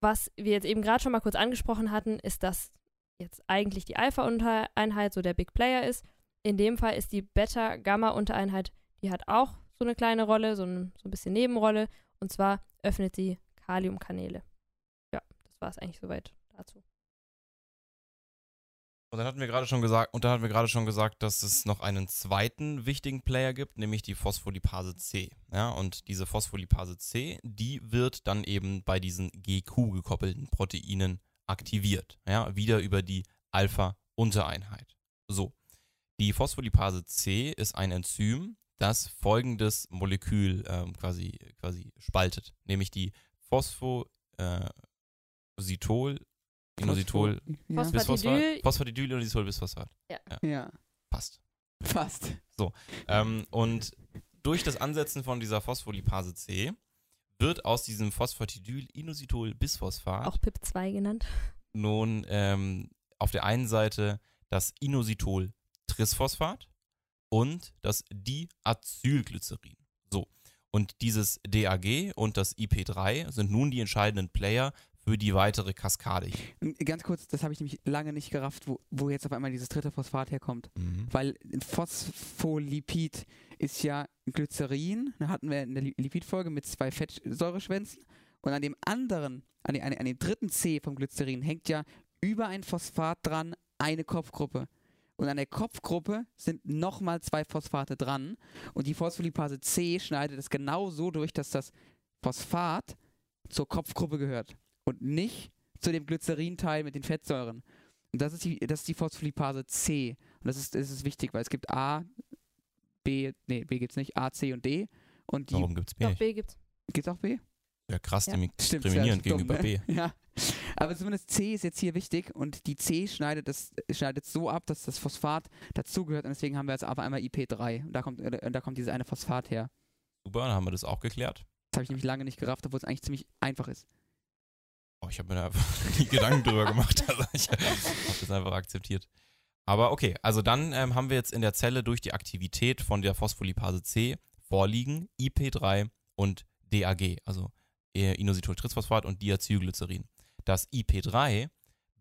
was wir jetzt eben gerade schon mal kurz angesprochen hatten, ist, dass jetzt eigentlich die Alpha-Untereinheit so der Big Player ist. In dem Fall ist die Beta-Gamma-Untereinheit, die hat auch so eine kleine Rolle, so ein, so ein bisschen Nebenrolle. Und zwar öffnet sie Kaliumkanäle. Ja, das war es eigentlich soweit dazu. Und dann hatten wir gerade schon gesagt, und dann hatten wir gerade schon gesagt, dass es noch einen zweiten wichtigen Player gibt, nämlich die Phospholipase C. Ja, und diese Phospholipase C, die wird dann eben bei diesen GQ gekoppelten Proteinen aktiviert. Ja, wieder über die Alpha-Untereinheit. So. Die Phospholipase C ist ein Enzym, das folgendes Molekül ähm, quasi, quasi spaltet, nämlich die Phosphositol, Inositol, Ja. Phosphor- bis Phosphat, Phosphatidyl- Inositol bis Phosphat. ja, Passt. fast. Ähm, und durch das Ansetzen von dieser Phospholipase C wird aus diesem Phosphatidyl, Inositol bis Phosphat Auch PIP2 genannt. nun ähm, auf der einen Seite das Inositol Trisphosphat und das Diacylglycerin. So. Und dieses DAG und das IP3 sind nun die entscheidenden Player für die weitere Kaskade. Und Ganz kurz, das habe ich nämlich lange nicht gerafft, wo, wo jetzt auf einmal dieses dritte Phosphat herkommt. Mhm. Weil Phospholipid ist ja Glycerin, da hatten wir in der Li- Lipidfolge mit zwei Fettsäureschwänzen. Und an dem anderen, an, dem- an dem dritten C vom Glycerin hängt ja über ein Phosphat dran eine Kopfgruppe. Und an der Kopfgruppe sind nochmal zwei Phosphate dran. Und die Phospholipase C schneidet es genau so durch, dass das Phosphat zur Kopfgruppe gehört. Und nicht zu dem Glycerinteil mit den Fettsäuren. Und das ist die, das ist die Phospholipase C. Und das ist, das ist wichtig, weil es gibt A, B, nee, B gibt's nicht, A, C und D. Und die, Warum gibt es B Doch, nicht? B gibt's. gibt's auch B? Ja, krass, Ja. diskriminierend ja, dumm, gegenüber B. ne? Ja. Aber zumindest C ist jetzt hier wichtig und die C schneidet es schneidet so ab, dass das Phosphat dazugehört und deswegen haben wir jetzt auf einmal IP3 und da kommt, äh, da kommt dieses eine Phosphat her. Super, dann haben wir das auch geklärt. Das habe ich nämlich lange nicht gerafft, obwohl es eigentlich ziemlich einfach ist. Oh, ich habe mir da einfach nie Gedanken drüber gemacht. Also ich habe das einfach akzeptiert. Aber okay, also dann ähm, haben wir jetzt in der Zelle durch die Aktivität von der Phospholipase C vorliegen IP3 und DAG, also Inositoltrisphosphat und Diacylglycerin. Das IP3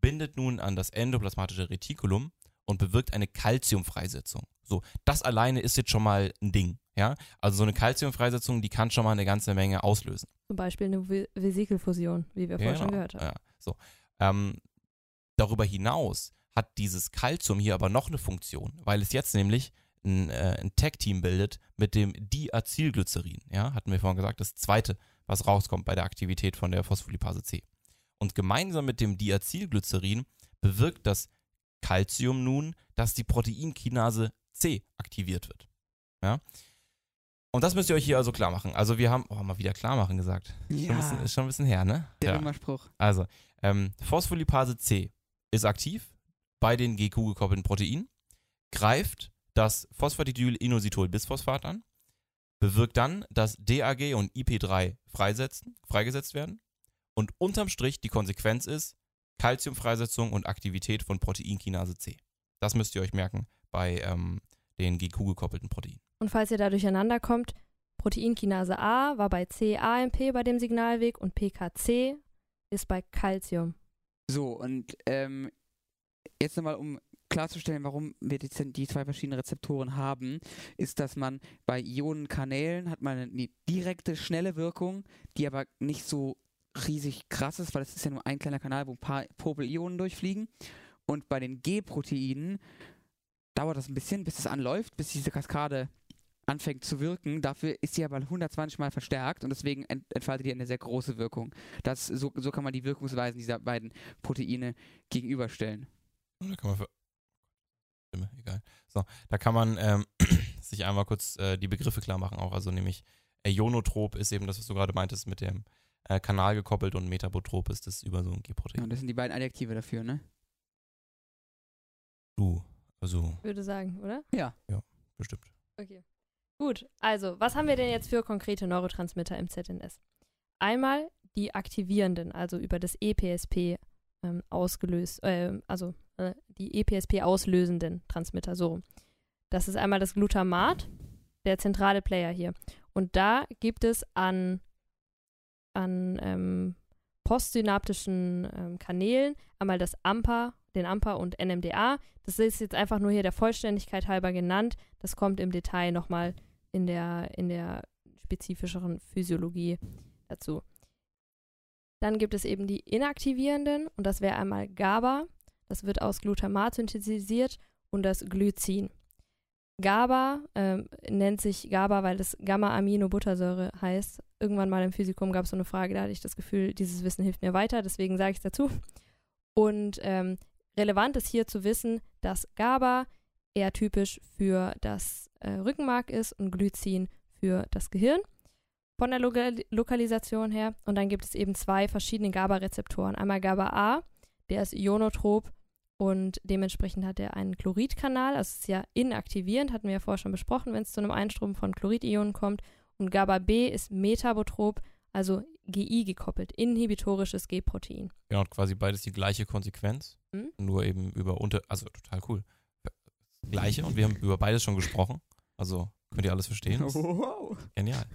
bindet nun an das endoplasmatische Retikulum und bewirkt eine Calciumfreisetzung. So, das alleine ist jetzt schon mal ein Ding, ja? Also so eine Calciumfreisetzung, die kann schon mal eine ganze Menge auslösen. Zum Beispiel eine Ve- Vesikelfusion, wie wir vorher schon Genau, gehört haben. Ja, so. Ähm, darüber hinaus hat dieses Calcium hier aber noch eine Funktion, weil es jetzt nämlich ein, äh, ein Tag-Team bildet mit dem Diacylglycerin. Ja, hatten wir vorhin gesagt, das zweite, was rauskommt bei der Aktivität von der Phospholipase C. Und gemeinsam mit dem Diacylglycerin bewirkt das Calcium nun, dass die Proteinkinase C aktiviert wird. Ja. Und das müsst ihr euch hier also klar machen. Also wir haben, oh, mal wieder klar machen gesagt. Schon ein bisschen, ist schon ein bisschen her, ne? der Ja. Spruch. Also, ähm, Phospholipase C ist aktiv bei den GQ-gekoppelten Proteinen, greift das Phosphatidyl-Inositol-Bisphosphat an, bewirkt dann, dass DAG und IP3 freisetzen, freigesetzt werden und unterm Strich die Konsequenz ist Calciumfreisetzung und Aktivität von Proteinkinase C. Das müsst ihr euch merken bei ähm, den GQ-gekoppelten Proteinen. Und falls ihr da durcheinander kommt, Proteinkinase A war bei CAMP bei dem Signalweg und PKC ist bei Calcium. So, und ähm, jetzt nochmal, um klarzustellen, warum wir die, die zwei verschiedenen Rezeptoren haben, ist, dass man bei Ionenkanälen hat man eine direkte, schnelle Wirkung, die aber nicht so riesig krass ist, weil es ist ja nur ein kleiner Kanal, wo ein paar Popel-Ionen durchfliegen. Und bei den G-Proteinen dauert das ein bisschen, bis es anläuft, bis diese Kaskade anfängt zu wirken. Dafür ist sie aber 120 Mal verstärkt und deswegen ent entfaltet die eine sehr große Wirkung. Das, so, so kann man die Wirkungsweisen dieser beiden Proteine gegenüberstellen. Da kann man für Stimme, egal. So, da kann man ähm, sich einmal kurz äh, die Begriffe klar machen auch. Also nämlich äh, Ionotrop ist eben das, was du gerade meintest, mit dem äh, Kanal gekoppelt und Metabotrop ist das über so ein Ja, G-Protein. und das sind die beiden Adjektive dafür, ne? Du, also Würde sagen, oder? bestimmt. Okay. Gut, also, was haben wir denn jetzt für konkrete Neurotransmitter im ZNS? Einmal die aktivierenden, also über das EPSP ähm, ausgelöst, äh, also äh, die EPSP auslösenden Transmitter, so. Das ist einmal das Glutamat, der zentrale Player hier. Und da gibt es an, an ähm, postsynaptischen ähm, Kanälen einmal das AMPA, den AMPA und NMDA. Das ist jetzt einfach nur hier der Vollständigkeit halber genannt. Das kommt im Detail nochmal in der, in der spezifischeren Physiologie dazu. Dann gibt es eben die inaktivierenden und das wäre einmal GABA. Das wird aus Glutamat synthetisiert und das Glycin. GABA ähm, nennt sich GABA, weil es Gamma-Aminobuttersäure heißt. Irgendwann mal im Physikum gab es so eine Frage, da hatte ich das Gefühl, dieses Wissen hilft mir weiter, deswegen sage ich es dazu. Und ähm, relevant ist hier zu wissen, dass GABA eher typisch für das äh, Rückenmark ist und Glycin für das Gehirn von der Loka Lokalisation her. Und dann gibt es eben zwei verschiedene GABA-Rezeptoren. Einmal GABA-A, der ist ionotrop und dementsprechend hat er einen Chloridkanal. Also es ist ja inaktivierend, hatten wir ja vorher schon besprochen, wenn es zu einem Einstrom von Chloridionen kommt. Und GABA-B ist metabotrop, also GI gekoppelt, inhibitorisches G-Protein. Genau, quasi beides die gleiche Konsequenz, Mhm. nur eben über unter, also total cool. Gleiche und wir haben über beides schon gesprochen. Also könnt ihr alles verstehen. Das Wow. genial.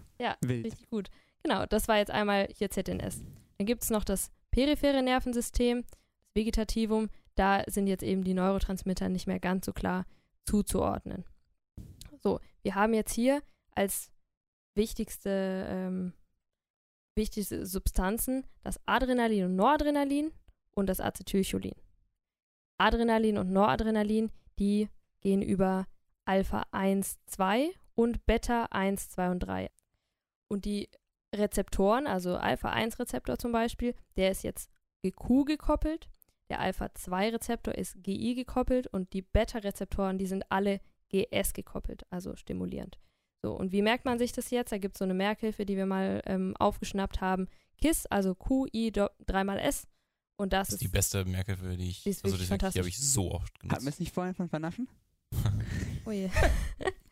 Wild. Richtig gut. Genau, das war jetzt einmal hier ZNS. Dann gibt es noch das periphere Nervensystem, das Vegetativum. Da sind jetzt eben die Neurotransmitter nicht mehr ganz so klar zuzuordnen. So, wir haben jetzt hier als wichtigste, ähm, wichtigste Substanzen das Adrenalin und Noradrenalin und das Acetylcholin. Adrenalin und Noradrenalin, die gehen über Alpha 1, 2 und Beta 1, 2 und 3. Und die Rezeptoren, also Alpha-1-Rezeptor zum Beispiel, der ist jetzt GQ gekoppelt, der Alpha-2-Rezeptor ist GI gekoppelt und die Beta-Rezeptoren, die sind alle GS gekoppelt, also stimulierend. So, und wie merkt man sich das jetzt? Da gibt es so eine Merkhilfe, die wir mal ähm, aufgeschnappt haben. KISS, also QI dreimal S. Und das, Das ist ist die beste Merkhilfe, die ich, Die ist also die, die habe ich so oft Hatten wir genutzt. es nicht vorhin von Vernaschen? Oh je.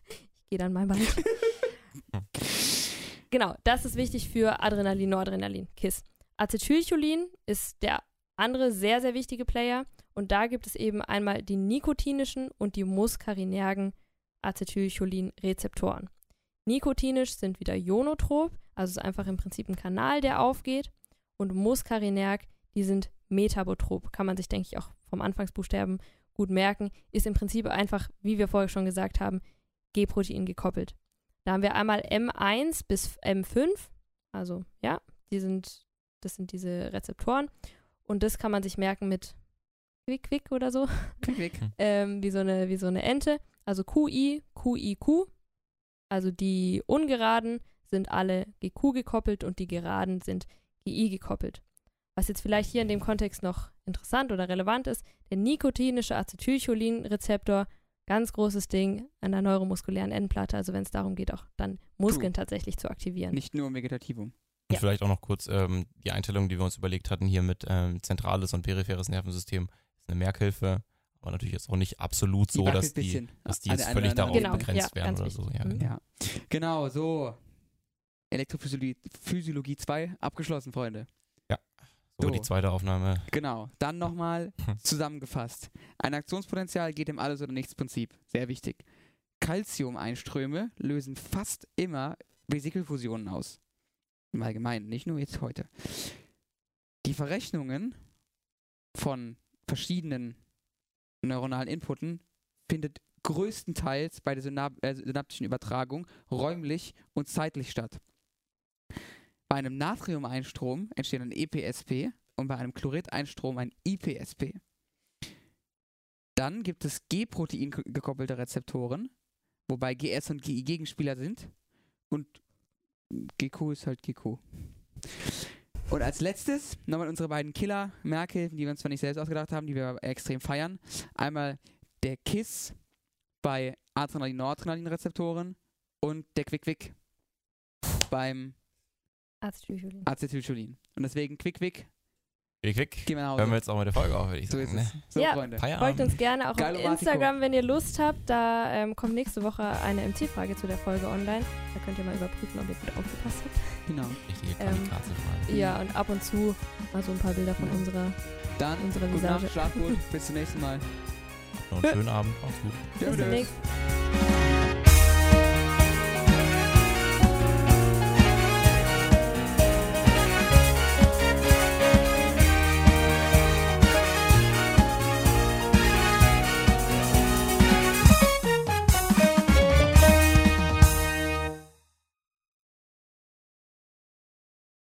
ich gehe dann mal bald. genau, das ist wichtig für Adrenalin, Noradrenalin, KISS. Acetylcholin ist der andere sehr, sehr wichtige Player. Und da gibt es eben einmal die nikotinischen und die muskarinergen Acetylcholin-Rezeptoren. Nikotinisch sind wieder ionotrop, also es ist einfach im Prinzip ein Kanal, der aufgeht. Und muskarinerg, die sind metabotrop. Kann man sich, denke ich, auch vom Anfangsbuchstaben gut merken, ist im Prinzip einfach, wie wir vorher schon gesagt haben, G-Protein gekoppelt. Da haben wir einmal M1 bis M5, also ja, die sind, das sind diese Rezeptoren und das kann man sich merken mit Quick Quick oder so, Klick weg. ähm, wie, so eine, wie so eine Ente. Also QI, QIQ, also die ungeraden sind alle GQ gekoppelt und die geraden sind GI gekoppelt. Was jetzt vielleicht hier in dem Kontext noch interessant oder relevant ist, der nikotinische Acetylcholin-Rezeptor, ganz großes Ding an der neuromuskulären Endplatte, also wenn es darum geht, auch dann Muskeln tatsächlich zu aktivieren. Nicht nur im Vegetativum. Und Ja. vielleicht auch noch kurz ähm, die Einteilung, die wir uns überlegt hatten hier mit ähm, zentrales und peripheres Nervensystem, ist eine Merkhilfe, aber natürlich jetzt auch nicht absolut so, wackelt dass die, dass die jetzt der völlig oder darauf Genau, begrenzt ja, werden oder so. Ja. Mhm. genau. Ja, genau, so. Elektrophysiologie Physiologie 2 abgeschlossen, Freunde. So, So. die zweite Aufnahme. Genau, dann nochmal Hm. zusammengefasst. Ein Aktionspotenzial geht im Alles- oder Nichts-Prinzip. Sehr wichtig. Calcium-Einströme lösen fast immer Vesikelfusionen aus. Im Allgemeinen, nicht nur jetzt heute. Die Verrechnungen von verschiedenen neuronalen Inputen findet größtenteils bei der Synap äh, synaptischen Übertragung räumlich und zeitlich statt. Bei einem Natriumeinstrom entsteht ein EPSP und bei einem Chlorideinstrom ein IPSP. Dann gibt es G-Protein gekoppelte Rezeptoren, wobei GS und GI Gegenspieler sind und GQ ist halt GQ. Und als letztes nochmal unsere beiden Killer-Merke, die wir uns zwar nicht selbst ausgedacht haben, die wir aber extrem feiern. Einmal der KISS bei Adrenalin-Noradrenalin-Rezeptoren und der Quick-Quick beim Acetylcholin. Acetylcholin. Und deswegen Quick-Quick, Quick, quick. gehen wir nach Hause. Hören wir jetzt auch mit der Folge auf, würde ich so sagen. ist es. Ne? So, Ja. Freunde. Folgt uns gerne auch Geilo auf. Instagram, wenn ihr Lust habt. Da ähm, kommt nächste Woche eine MC-Frage zu der Folge online. Da könnt ihr mal überprüfen, ob ihr gut aufgepasst habt. Genau. Richtige Ähm, Kamikaze-Frage. Ja, und ab und zu mal so ein paar Bilder von Ja. unserer, Dann, unserer gute Visage. Nacht, schlaf gut. Bis zum nächsten Mal. Noch einen schönen Abend. Macht's gut. Bis Tschüss. demnächst.